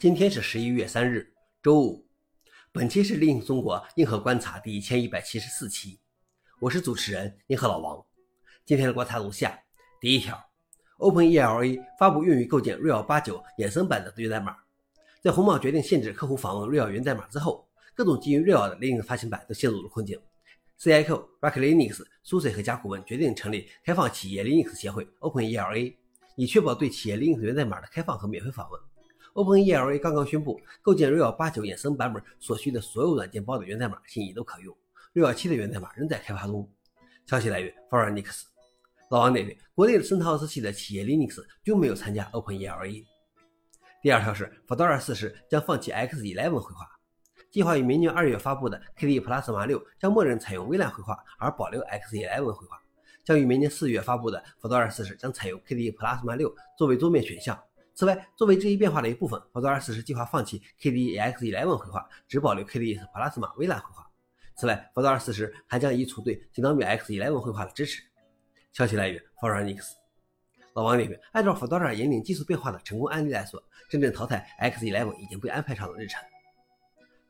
今天是十一月三日，周五。本期是 Linux 中国硬核观察第一千一百七十四期，我是主持人硬核老王。今天的观察如下：第一条，OpenELA 发布用于构建 RHEL 8.9衍生版的源代码。在红帽决定限制客户访问 RHEL 源代码之后，各种基于 RHEL 的 Linux 发行版都陷入了困境。CIO、Rock Linux、SUSE 和甲骨文决定成立开放企业 Linux 协会 OpenELA，以确保对企业 Linux 源代码的开放和免费访问。OpenELA 刚刚宣布，构建 RHEL 8.9衍生版本所需的所有软件包的源代码现已都可用，RHEL 7的源代码仍在开发中。消息来源 f o r e i g n i x 老王点评：国内的生态系的企业 Linux 均没有参加 OpenELA。第二条是，Fedora 40将放弃 X11 绘画，计划于明年二月发布的 KDE Plasma 6将默认采用微软绘画，而保留 X11 绘画。将于明年四月发布的 Fedora 40将采用 KDE Plasma 6作为桌面选项。此外，作为这一变化的一部分，Fedora 40计划放弃 KDE X11 绘画，只保留 KDE Plasma 微软绘画。此外，Fedora 40还将移除对 Dynamic X11 绘画的支持。消息来源 f o r e i g n i x 老王点评：按照 Fedora 引领技术变化的成功案例来说，真正淘汰 X11 已经被安排上了日程。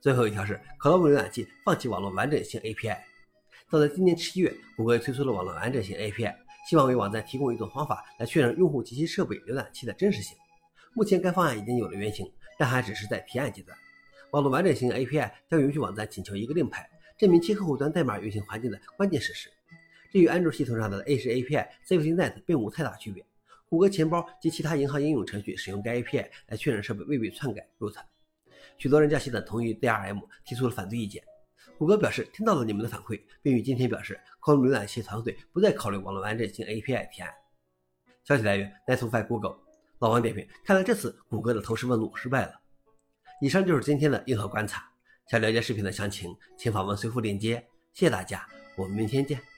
最后一条是 Chrome 浏览器放弃网络完整性 API。早在今年七月，谷歌推出了网络完整性 API，希望为网站提供一种方法来确认用户及其设备浏览器的真实性。目前该方案已经有了原型，但还只是在提案阶段。网络完整性 API 将允许网站请求一个令牌，证明其客户端代码运行环境的关键事实。这与安卓系统上的 Edge API、SafetyNet 并无太大区别。谷歌钱包及其他银行应用程序使用该 API 来确认设备未被篡改 root。许多人较系的同意 DRM，提出了反对意见。谷歌表示听到了你们的反馈，并于今天表示，Chrome 浏览器团队不再考虑网络完整性 API 提案。消息来源：Netflix Google。老王点评：看来这次谷歌的投石问路失败了。以上就是今天的硬核观察。想了解视频的详情，请访问随附链接。谢谢大家，我们明天见。